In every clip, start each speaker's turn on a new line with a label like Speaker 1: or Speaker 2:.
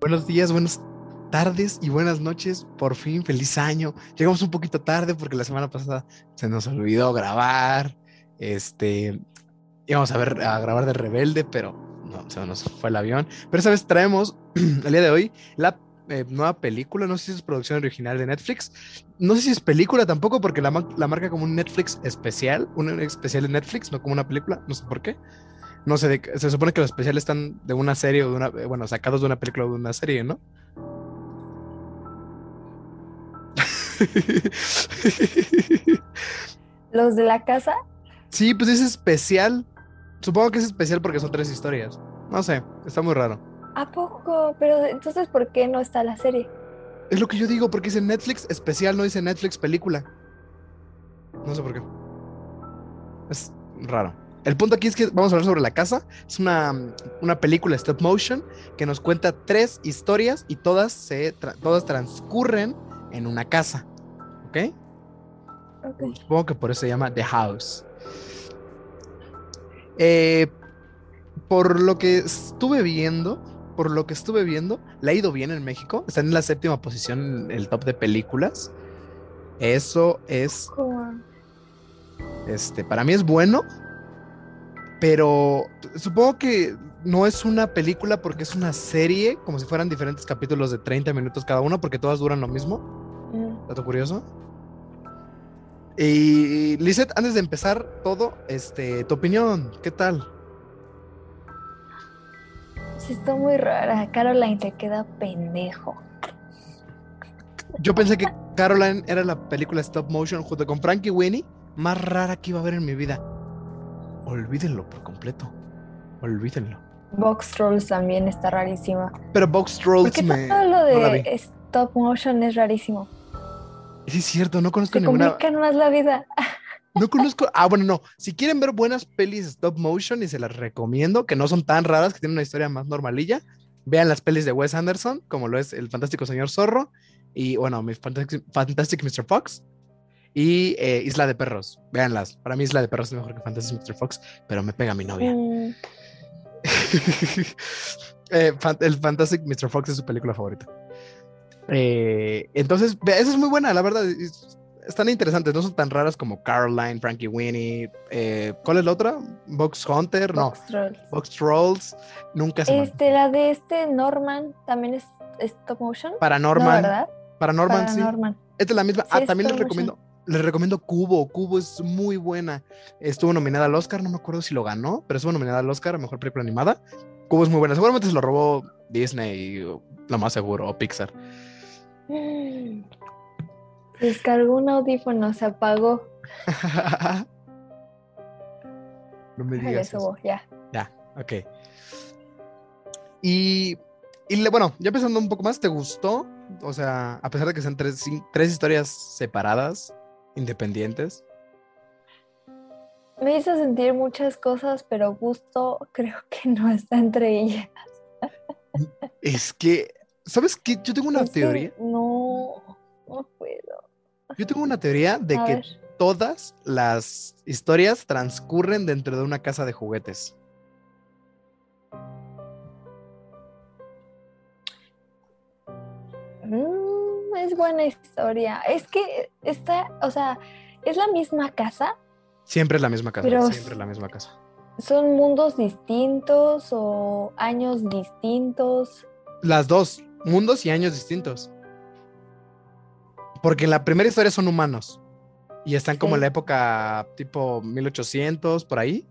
Speaker 1: Buenos días, buenas tardes y buenas noches. Por fin, feliz año. Llegamos un poquito tarde porque la semana pasada se nos olvidó grabar. Este, íbamos a ver a grabar de Rebelde, pero no, se nos fue el avión. Pero esta vez traemos el día de hoy la eh, nueva película. No sé si es producción original de Netflix. No sé si es película tampoco, porque la, la marca como un Netflix especial, un especial de Netflix, no como una película. No sé por qué. No sé, se supone que los especiales están de una serie o de una, bueno, sacados de una película o de una serie, ¿no?
Speaker 2: ¿Los de la casa?
Speaker 1: Sí, pues es especial. Supongo que es especial porque son tres historias. No sé, está muy raro.
Speaker 2: ¿A poco? Pero entonces, ¿por qué no está la serie?
Speaker 1: Es lo que yo digo, porque dice Netflix especial, no dice Netflix película. No sé por qué. Es raro. El punto aquí es que vamos a hablar sobre La Casa. Es una, una película stop motion que nos cuenta tres historias y todas, se todas transcurren en una casa. ¿Ok?
Speaker 2: Ok.
Speaker 1: Supongo que por eso se llama The House. Eh, por lo que estuve viendo, por lo que estuve viendo, le ha ido bien en México. Está en la séptima posición en el top de películas. Eso es. Este, para mí es bueno. Pero supongo que no es una película porque es una serie, como si fueran diferentes capítulos de 30 minutos cada uno, porque todas duran lo mismo.
Speaker 2: Mm.
Speaker 1: Dato curioso. Y Lizeth, antes de empezar todo, este, tu opinión, ¿qué tal?
Speaker 2: Sí, está muy rara. Caroline te queda pendejo.
Speaker 1: Yo pensé que Caroline era la película stop motion junto con Frankie Winnie más rara que iba a ver en mi vida. Olvídenlo por completo. Olvídenlo.
Speaker 2: Box Trolls también está rarísima.
Speaker 1: Pero Box Trolls
Speaker 2: Porque
Speaker 1: me.
Speaker 2: todo lo de stop motion es rarísimo.
Speaker 1: Sí, es cierto, no conozco
Speaker 2: Se
Speaker 1: ninguna.
Speaker 2: complican más la vida.
Speaker 1: No conozco. Ah, bueno, no. Si quieren ver buenas pelis stop motion y se las recomiendo, que no son tan raras, que tienen una historia más normalilla, vean las pelis de Wes Anderson, como lo es El Fantástico Señor Zorro y, bueno, mi Fantastic, Fantastic Mr. Fox y eh, Isla de Perros. Véanlas. Para mí Isla de Perros es mejor que Fantastic Mr. Fox, pero me pega mi novia.
Speaker 2: Mm,
Speaker 1: Eh, el Fantastic Mr. Fox es su película favorita. Eh, entonces, esa es muy buena, la verdad. es- están interesantes, no son tan raras como Caroline, Frankie Winnie. eh, ¿Cuál es la otra? Box Hunter, no.
Speaker 2: Box Trolls.
Speaker 1: Box Trolls. Nunca se
Speaker 2: Este, la de este Norman también es stop motion.
Speaker 1: Paranormal.
Speaker 2: No, ¿verdad?
Speaker 1: Paranormal, sí.
Speaker 2: Paranorman.
Speaker 1: Esta es la misma.
Speaker 2: Sí,
Speaker 1: ah, también les recomiendo. Les recomiendo Cubo. Cubo es muy buena. Estuvo nominada al Oscar, no me acuerdo si lo ganó, pero estuvo nominada al Oscar a mejor película animada. Cubo es muy buena. Seguramente se lo robó Disney, lo más seguro, o Pixar.
Speaker 2: Mm. Descargó un audífono, se apagó.
Speaker 1: no me digas. eso.
Speaker 2: ya.
Speaker 1: Ya, ok. Y, y le- bueno, ya pensando un poco más, ¿te gustó? O sea, a pesar de que sean tres, tres historias separadas, independientes.
Speaker 2: Me hizo sentir muchas cosas, pero gusto creo que no está entre ellas.
Speaker 1: Es que, ¿sabes qué? Yo tengo una
Speaker 2: Es
Speaker 1: teoría.
Speaker 2: No, no puedo.
Speaker 1: Yo tengo una teoría de
Speaker 2: A
Speaker 1: que
Speaker 2: ver.
Speaker 1: todas las historias transcurren dentro de una casa de juguetes.
Speaker 2: Es buena historia. Es que está, o sea, es la misma casa,
Speaker 1: Siempre es la misma casa,
Speaker 2: Pero-
Speaker 1: siempre es la misma casa.
Speaker 2: son mundos distintos o años distintos.
Speaker 1: Las dos, mundos y años distintos. Porque en la primera historia son humanos y están como en la época tipo 1800, por ahí.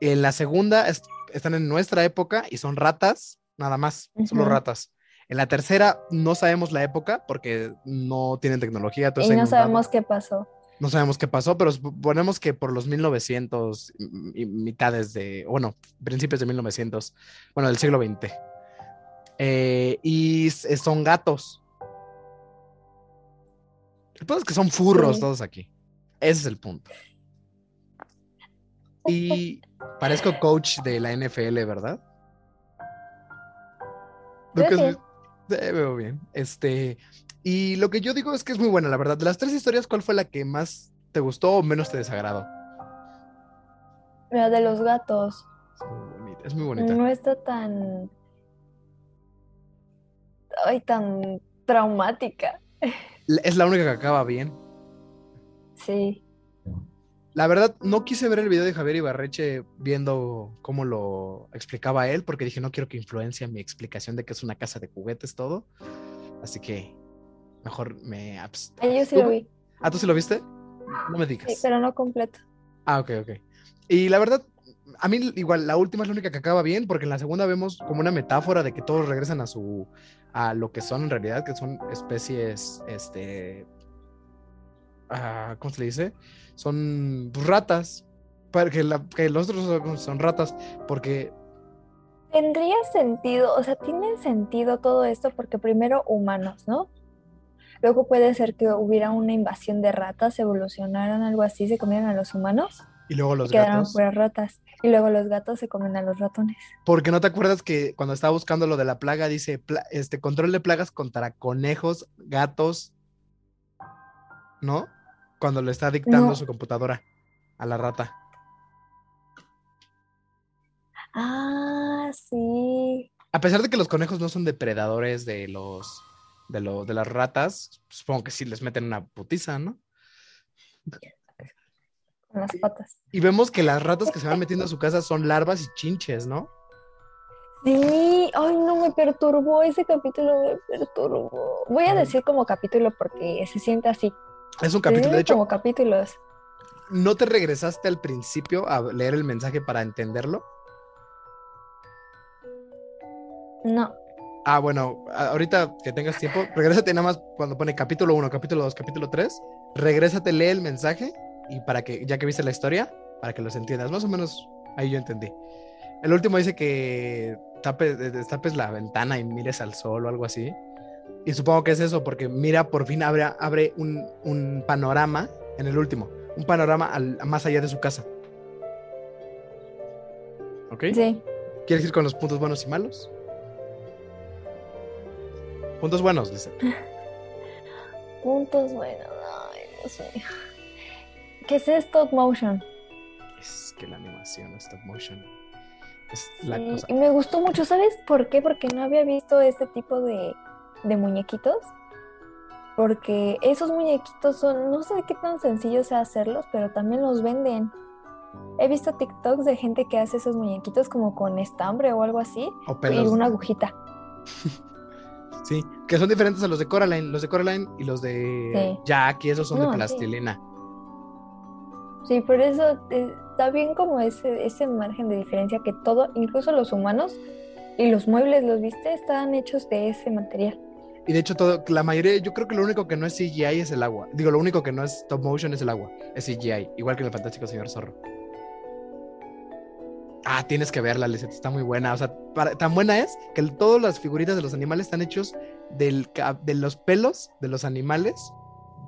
Speaker 1: En la segunda es- están en nuestra época y son ratas, nada más, solo
Speaker 2: Ujú.
Speaker 1: ratas. En la tercera no sabemos la época porque no tienen tecnología.
Speaker 2: Y no sabemos qué pasó.
Speaker 1: No sabemos qué pasó, pero suponemos que por los 1900 y mitades de, bueno, principios de 1900, bueno, del siglo XX. Eh, y s- son gatos. El punto es que son furros
Speaker 2: Sí.
Speaker 1: todos aquí. Ese es el punto. Y parezco coach de la NFL, ¿verdad? Lucas, eh, veo bien. Este, y lo que yo digo es que es muy buena, la verdad. De las tres historias, ¿cuál fue la que más te gustó o menos te desagradó?
Speaker 2: La de los gatos.
Speaker 1: Es muy bonita. Es muy bonita.
Speaker 2: No está tan. ay, tan traumática.
Speaker 1: Es la única que acaba bien.
Speaker 2: Sí.
Speaker 1: La verdad, no quise ver el video de Javier Ibarreche viendo cómo lo explicaba él, porque dije, no quiero que influencia mi explicación de que es una casa de juguetes todo. Así que mejor me... abs-
Speaker 2: Ah, yo sí lo vi.
Speaker 1: Ah, ¿tú sí lo viste? No me digas.
Speaker 2: Sí, pero no completo.
Speaker 1: Ah, ok, ok. Y la verdad, a mí igual, la última es la única que acaba bien, porque en la segunda vemos como una metáfora de que todos regresan a su, a lo que son en realidad, que son especies, este, ¿cómo se le dice? Son ratas, para que, la- que los otros son- son ratas, porque,
Speaker 2: Tendría sentido, o sea, tiene sentido todo esto porque primero humanos, ¿no? Luego puede ser que hubiera una invasión de ratas, evolucionaran algo así, se comieran a los humanos
Speaker 1: y luego
Speaker 2: y
Speaker 1: los
Speaker 2: quedaron
Speaker 1: gatos,
Speaker 2: puras ratas. Y luego los gatos se comen a los ratones.
Speaker 1: porque no te acuerdas que cuando estaba buscando lo de la plaga, dice, pla- este, control de plagas contra conejos, gatos, ¿no? Cuando le está dictando
Speaker 2: No.
Speaker 1: su computadora a la rata.
Speaker 2: Ah, sí.
Speaker 1: A pesar de que los conejos no son depredadores de los de, lo- de las ratas, supongo que sí les meten una putiza, ¿no?
Speaker 2: Con las patas.
Speaker 1: Y vemos que las ratas que se van metiendo a su casa son larvas y chinches, ¿no?
Speaker 2: Sí, ay, no me perturbó, ese capítulo me perturbó. Voy a decir como capítulo porque se siente así.
Speaker 1: Es un capítulo. De hecho,
Speaker 2: como capítulos.
Speaker 1: ¿no te regresaste al principio a leer el mensaje para entenderlo?
Speaker 2: No.
Speaker 1: Ah, bueno, ahorita que tengas tiempo, regrésate nada más cuando pone capítulo 1, capítulo 2, capítulo 3. Regrésate, lee el mensaje y para que, ya que viste la historia, para que los entiendas. Más o menos ahí yo entendí. El último dice que tapes, eh, destapes la ventana y mires al sol o algo así. Y supongo que es eso, porque mira, por fin abre, abre un, un panorama en el último, un panorama al- más allá de su casa. ¿Ok?
Speaker 2: Sí.
Speaker 1: ¿Quieres ir con los puntos buenos y malos? Puntos buenos, dice.
Speaker 2: Puntos buenos. Ay, Dios mío. ¿Qué es stop motion?
Speaker 1: Es que la animación stop motion es la cosa.
Speaker 2: y me gustó mucho, ¿sabes por qué? Porque no había visto este tipo de, de muñequitos. Porque esos muñequitos son, no sé qué tan sencillo sea hacerlos, pero también los venden. He visto TikToks de gente que hace esos muñequitos como con estambre o algo así
Speaker 1: O
Speaker 2: y
Speaker 1: pelos.
Speaker 2: una agujita.
Speaker 1: Sí, que son diferentes a los de Coraline. Los de Coraline y los de
Speaker 2: Sí.
Speaker 1: Jack y esos son
Speaker 2: No,
Speaker 1: de
Speaker 2: sí.
Speaker 1: plastilina.
Speaker 2: Sí, por eso eh, está bien como ese, ese margen de diferencia que todo, incluso los humanos y los muebles, ¿los viste? Estaban hechos de ese material.
Speaker 1: Y de hecho, todo, la mayoría, yo creo que lo único que no es CGI es el agua. Digo, lo único que no es stop motion es el agua. Es CGI, igual que en el Fantástico Señor Zorro. Ah, tienes que verla, Lizette, está muy buena. O sea, para- tan buena es que el- todas las figuritas de los animales están hechos del, de los pelos de los animales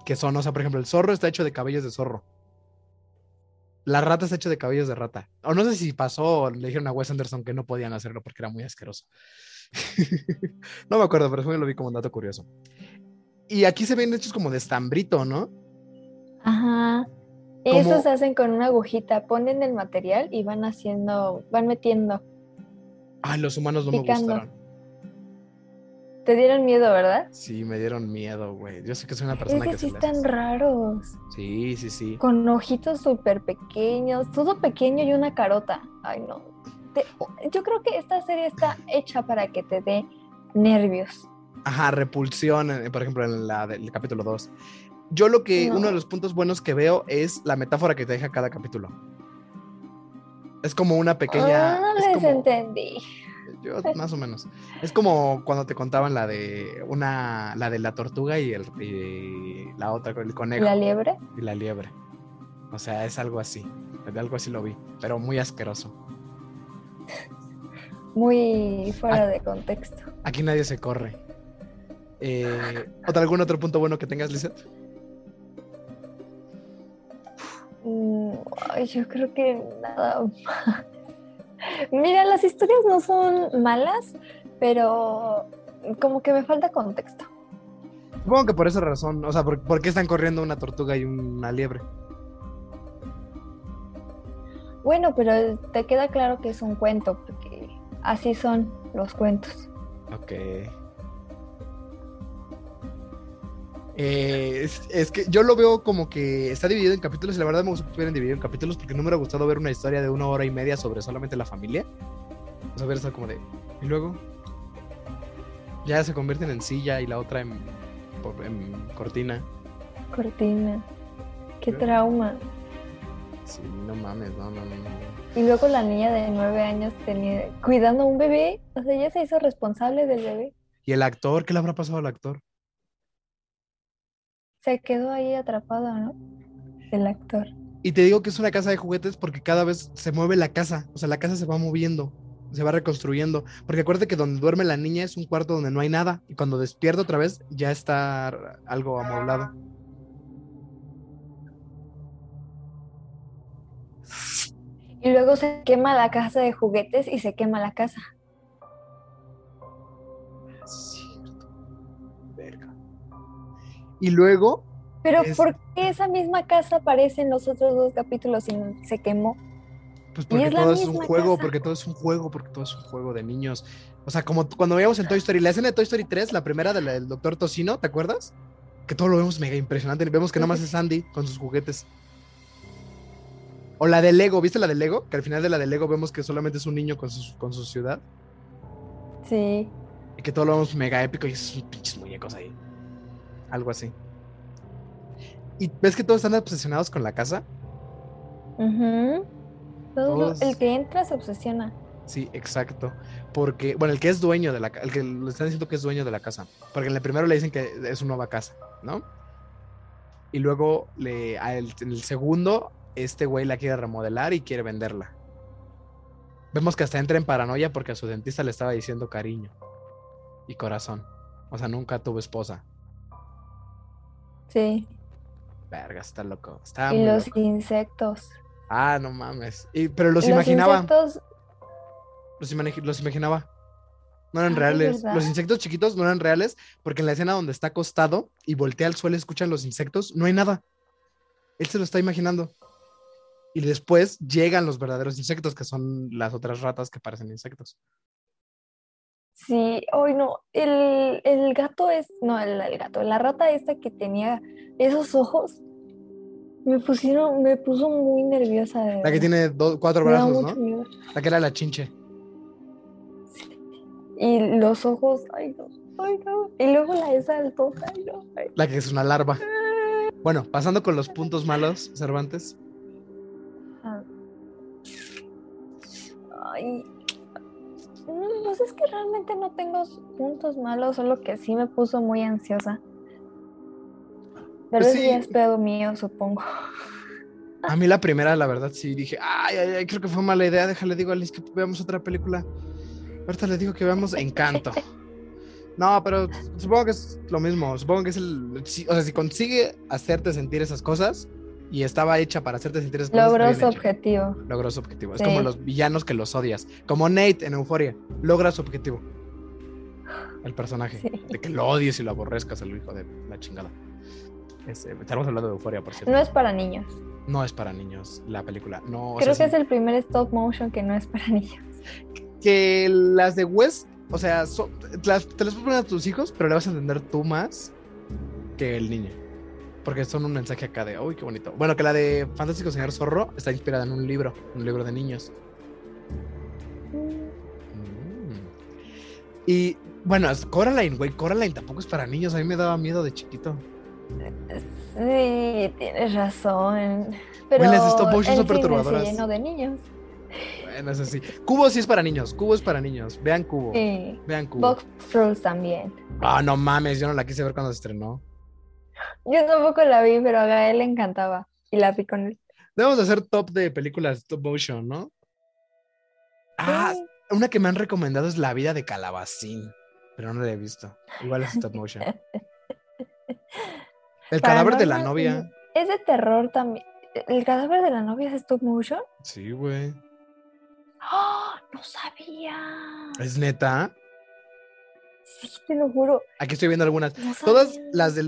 Speaker 1: que son, o sea, por ejemplo, el zorro está hecho de cabellos de zorro. La rata está hecha de cabellos de rata. O no sé si pasó le dijeron a Wes Anderson que no podían hacerlo porque era muy asqueroso. no me acuerdo, pero después lo vi como un dato curioso. Y aquí se ven hechos como de estambrito, ¿no?
Speaker 2: Ajá. Y
Speaker 1: Como-
Speaker 2: Esos se hacen con una agujita, ponen el material y van haciendo, van metiendo.
Speaker 1: Ay, los humanos no me gustaron.
Speaker 2: Te dieron miedo, ¿verdad?
Speaker 1: Sí, me dieron miedo, güey. Yo sé que soy una
Speaker 2: Es
Speaker 1: persona
Speaker 2: que
Speaker 1: que
Speaker 2: sí están raros.
Speaker 1: Sí, sí, sí.
Speaker 2: Con ojitos súper pequeños, todo pequeño y una carota. Ay, no. Te- yo creo que esta serie está hecha para que te dé nervios.
Speaker 1: Ajá, repulsión, eh, por ejemplo, en la del capítulo 2. Yo lo que,
Speaker 2: No.
Speaker 1: uno de los puntos buenos que veo es la metáfora que te deja cada capítulo. Es como una pequeña.
Speaker 2: Ah, no
Speaker 1: es
Speaker 2: les
Speaker 1: como-
Speaker 2: entendí.
Speaker 1: yo, más o menos. Es como cuando te contaban la de una, la de la tortuga y, el, y la otra, el conejo
Speaker 2: La liebre.
Speaker 1: y la liebre. O sea, es algo así. De algo así lo vi, pero muy asqueroso.
Speaker 2: Muy fuera de contexto.
Speaker 1: Aquí nadie se corre. Eh, ¿otro- ¿Algún otro punto bueno que tengas, Lizeth?
Speaker 2: Mm, yo creo que nada. Mira, las historias no son malas, pero como que me falta contexto.
Speaker 1: Supongo que por esa razón, o sea, ¿por, por qué están corriendo una tortuga y una liebre?
Speaker 2: Bueno, pero te queda claro que es un cuento, porque así son los cuentos.
Speaker 1: Ok. Eh, es, es que yo lo veo como que está dividido en capítulos y la verdad me gusta que estuvieran dividido en capítulos porque no me hubiera gustado ver una historia de una hora y media sobre solamente la familia. O sea, ver eso como de. Y luego. Ya se convierten en silla y la otra en, cortina.
Speaker 2: Cortina. Qué trauma.
Speaker 1: Sí, no mames, no, no, no. no.
Speaker 2: Y luego la niña de nueve años tenía, cuidando a un bebé. O sea, ella se hizo responsable del bebé.
Speaker 1: ¿Y el actor? ¿Qué le habrá pasado al actor?
Speaker 2: Se quedó ahí atrapado, ¿no? El actor.
Speaker 1: Y te digo que es una casa de juguetes porque cada vez se mueve la casa. O sea, la casa se va moviendo, se va reconstruyendo. Porque acuérdate que donde duerme la niña es un cuarto donde no hay nada. Y cuando despierta otra vez ya está algo amoblado.
Speaker 2: Y luego se quema la casa de juguetes y se quema la casa.
Speaker 1: Cierto. Verga. Y luego,
Speaker 2: Pero
Speaker 1: Es-
Speaker 2: ¿por qué esa misma casa aparece en los otros dos capítulos y se quemó?
Speaker 1: pues porque
Speaker 2: es
Speaker 1: todo es un juego,
Speaker 2: casa.
Speaker 1: porque todo es un juego, porque todo es un juego de niños. O sea, como cuando veíamos en Toy Story, la escena de Toy Story 3, la primera de la del Doctor Tocino, ¿te acuerdas? Que todo lo vemos mega impresionante. Vemos que nada más es Andy con sus juguetes. O la de Lego, ¿viste la de Lego? Que al final de la de Lego vemos que solamente es un niño con su, con su ciudad.
Speaker 2: Sí.
Speaker 1: Y que todo lo vemos mega épico y esos pinches muñecos ahí. Algo así. ¿Y ves que todos están obsesionados con la casa?
Speaker 2: Ujú. Todo
Speaker 1: Todos-
Speaker 2: el que entra se obsesiona.
Speaker 1: Sí, exacto. Porque, bueno, el que es dueño de la casa, el que le están diciendo que es dueño de la casa. Porque en el primero le dicen que es su nueva casa, ¿no? Y luego le, el- en el segundo, este güey la quiere remodelar y quiere venderla. Vemos que hasta entra en paranoia porque a su dentista le estaba diciendo cariño y corazón. O sea, nunca tuvo esposa.
Speaker 2: Sí.
Speaker 1: Verga, está loco. Está
Speaker 2: y
Speaker 1: muy
Speaker 2: los
Speaker 1: loco.
Speaker 2: insectos.
Speaker 1: Ah, no mames. Y- pero los,
Speaker 2: Los
Speaker 1: imaginaba.
Speaker 2: insectos,
Speaker 1: Los, los imaginaba. No eran
Speaker 2: Ah, ¿de
Speaker 1: reales. Los insectos chiquitos no eran reales porque en la escena donde está acostado y voltea al suelo y escuchan los insectos, no hay nada. Él se lo está imaginando. Y después llegan los verdaderos insectos, que son las otras ratas que parecen insectos.
Speaker 2: sí, hoy no, el, el gato es, no, el, el gato, la rata esta que tenía esos ojos, me pusieron, me puso muy nerviosa. de
Speaker 1: La que tiene do- cuatro
Speaker 2: Me
Speaker 1: brazos, ¿no?
Speaker 2: miedo.
Speaker 1: La que era la chinche.
Speaker 2: Y los ojos, ay no, ay no. Y luego la esa altota, ay no, ay.
Speaker 1: La que es una larva. Bueno, pasando con los puntos malos, Cervantes.
Speaker 2: Ay. Pues es que realmente no tengo puntos malos, solo que sí me puso muy ansiosa. Pero
Speaker 1: Pues
Speaker 2: ya
Speaker 1: sí.
Speaker 2: es pedo mío, supongo.
Speaker 1: A mí la primera, la verdad, sí dije, ay, ay, ay, creo que fue mala idea. Déjale, digo a Liz que veamos otra película. Ahorita le digo que veamos Encanto. No, pero supongo que es lo mismo. Supongo que es el. o sea, si consigue hacerte sentir esas cosas y estaba hecha para hacerte sentir esas cosas.
Speaker 2: Logró su objetivo.
Speaker 1: Logró su objetivo. Es
Speaker 2: Sí.
Speaker 1: como los villanos que los odias. Como Nate en Euforia. Logra su objetivo. El personaje.
Speaker 2: Sí.
Speaker 1: De que lo odies y lo aborrezcas al hijo de la chingada. Este, estaremos hablando de Euforia, por cierto.
Speaker 2: No es para niños.
Speaker 1: No es para niños la película. No, o
Speaker 2: Creo
Speaker 1: sea,
Speaker 2: que es el primer stop motion que no es para niños.
Speaker 1: que las de West, o sea, las- te las puedes poner a tus hijos, pero le vas a entender tú más que el niño. Porque son un mensaje acá de, uy, qué bonito. Bueno, que la de Fantástico Señor Zorro está inspirada en un libro, un libro de niños. Mm. Y bueno, es Coraline, güey, Coraline tampoco es para niños. A mí me daba miedo de chiquito.
Speaker 2: Sí, tienes razón. Pero
Speaker 1: las stop motion son
Speaker 2: cine se
Speaker 1: perturbadoras.
Speaker 2: llenó de niños.
Speaker 1: Bueno, eso sí. Cubo sí es para niños, Cubo es para niños. Vean Cubo,
Speaker 2: Sí.
Speaker 1: vean Cubo.
Speaker 2: Box Trolls también.
Speaker 1: Ah, no mames, yo no la quise ver cuando se estrenó.
Speaker 2: Yo tampoco la vi, pero a Gael le encantaba. Y la vi con él.
Speaker 1: Debemos de hacer top de películas stop motion, ¿no? Ah,
Speaker 2: Sí.
Speaker 1: una que me han recomendado es La vida de Calabacín, pero no la he visto. Igual es stop motion. El cadáver de la novia.
Speaker 2: Es de terror también. ¿El cadáver de la novia es stop motion?
Speaker 1: Sí, güey.
Speaker 2: ¡Ah! No sabía.
Speaker 1: ¿Es neta?
Speaker 2: Sí, te lo juro.
Speaker 1: Aquí estoy viendo algunas.
Speaker 2: No
Speaker 1: Todas las de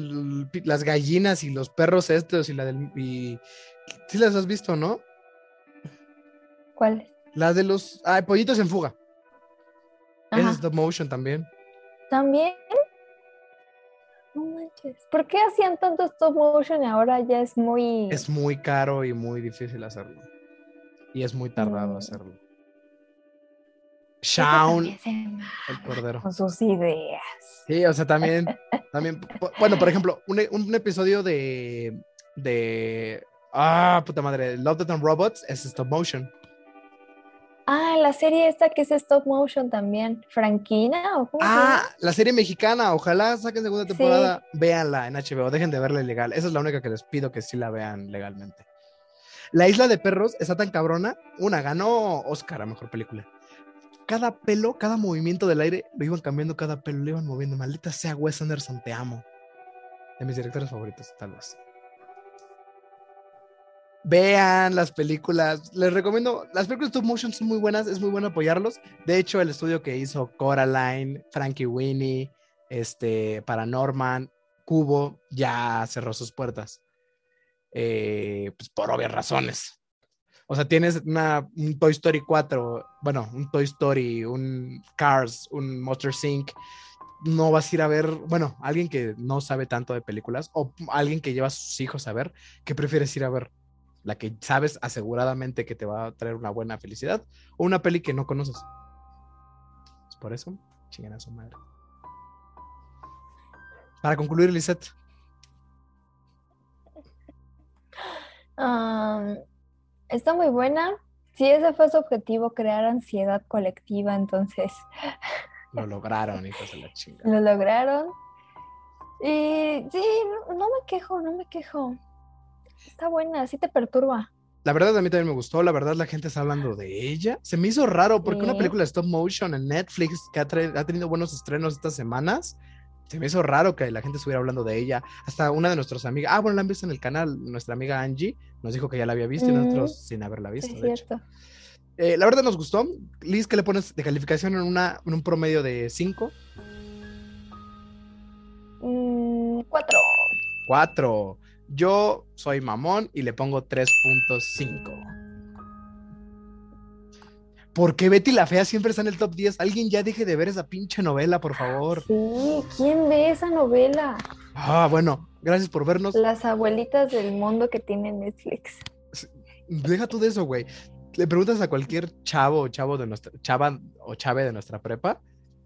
Speaker 1: las gallinas y los perros estos y la del y sí las has visto, ¿no?
Speaker 2: ¿Cuál?
Speaker 1: Las de los ah, pollitos en fuga. Es
Speaker 2: Ajá.
Speaker 1: stop motion también.
Speaker 2: ¿También? No manches. manches. ¿Por qué hacían tanto stop motion y ahora ya es muy...
Speaker 1: Es muy caro y muy difícil hacerlo. Y es muy tardado
Speaker 2: Mm.
Speaker 1: hacerlo. Shaun, el cordero.
Speaker 2: Con sus ideas.
Speaker 1: Sí, o sea, también, también, bueno, por ejemplo, un, un episodio de, de, ah, puta madre, Love, Death and Robots es stop motion.
Speaker 2: Ah, la serie esta que es stop motion también. ¿Franquina o cómo
Speaker 1: Ah, la serie mexicana, ojalá saquen segunda
Speaker 2: Sí.
Speaker 1: temporada, véanla en HBO, dejen de verla ilegal, esa es la única que les pido que sí la vean legalmente. La Isla de Perros está tan cabrona, una ganó Oscar a Mejor Película. Cada pelo, cada movimiento del aire, lo iban cambiando cada pelo, lo iban moviendo, maldita sea Wes Anderson, te amo. De mis directores favoritos, tal vez. Vean las películas. Les recomiendo. Las películas stop motion son muy buenas. Es muy bueno apoyarlos. De hecho, el estudio que hizo Coraline, Frankie Winnie, este, Paranorman, Cubo, ya cerró sus puertas. Eh, pues por obvias razones. O sea, tienes una, un Toy Story 4, bueno, un Toy Story, un Cars, un Monster Inc. No vas a ir a ver, bueno, alguien que no sabe tanto de películas o alguien que lleva a sus hijos a ver, ¿qué prefieres ir a ver? La que sabes aseguradamente que te va a traer una buena felicidad o una peli que no conoces. Pues por eso, chingan a su madre. Para concluir, Lisette,
Speaker 2: Am, está muy buena. Si ese fue su objetivo, crear ansiedad colectiva, entonces
Speaker 1: lo lograron, hijos de la chingada.
Speaker 2: lo lograron. Y sí, no, no me quejo, no me quejo. Está buena, sí te perturba.
Speaker 1: La verdad a mí también me gustó, la verdad la gente está hablando de ella. Se me hizo raro porque una película de stop motion en Netflix que ha tenido buenos estrenos estas semanas, se me hizo raro que la gente estuviera hablando de ella. Hasta una de nuestras amigas, ah, bueno, la han visto en el canal, nuestra amiga Angie nos dijo que ya la había visto y
Speaker 2: Mm.
Speaker 1: nosotros sin haberla visto,
Speaker 2: es
Speaker 1: de hecho.
Speaker 2: cierto.
Speaker 1: Eh, la verdad nos gustó. Liz, ¿qué le pones de calificación en, una, en un promedio de 5?
Speaker 2: Mm, cuatro.
Speaker 1: 4. Yo soy mamón y le pongo 3.5. ¿Por qué Betty la Fea siempre está en el top 10? Alguien ya deje de ver esa pinche novela, por favor.
Speaker 2: Sí, ¿quién ve esa novela?
Speaker 1: Ah, bueno, gracias por vernos.
Speaker 2: Las abuelitas del mundo que tiene Netflix.
Speaker 1: Deja tú de eso, güey. Le preguntas a cualquier chavo o chavo de nuestra, chava o chave de nuestra prepa.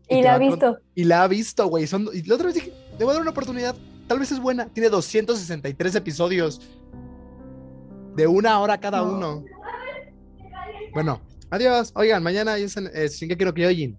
Speaker 2: Y la ha
Speaker 1: con-
Speaker 2: visto.
Speaker 1: Y la ha visto, güey. Son, y la otra vez dije, le voy a dar una oportunidad. Tal vez es buena. Tiene 263 episodios. De una hora cada
Speaker 2: No.
Speaker 1: uno. Bueno, adiós. Oigan, mañana es en, eh, quiero que oyen.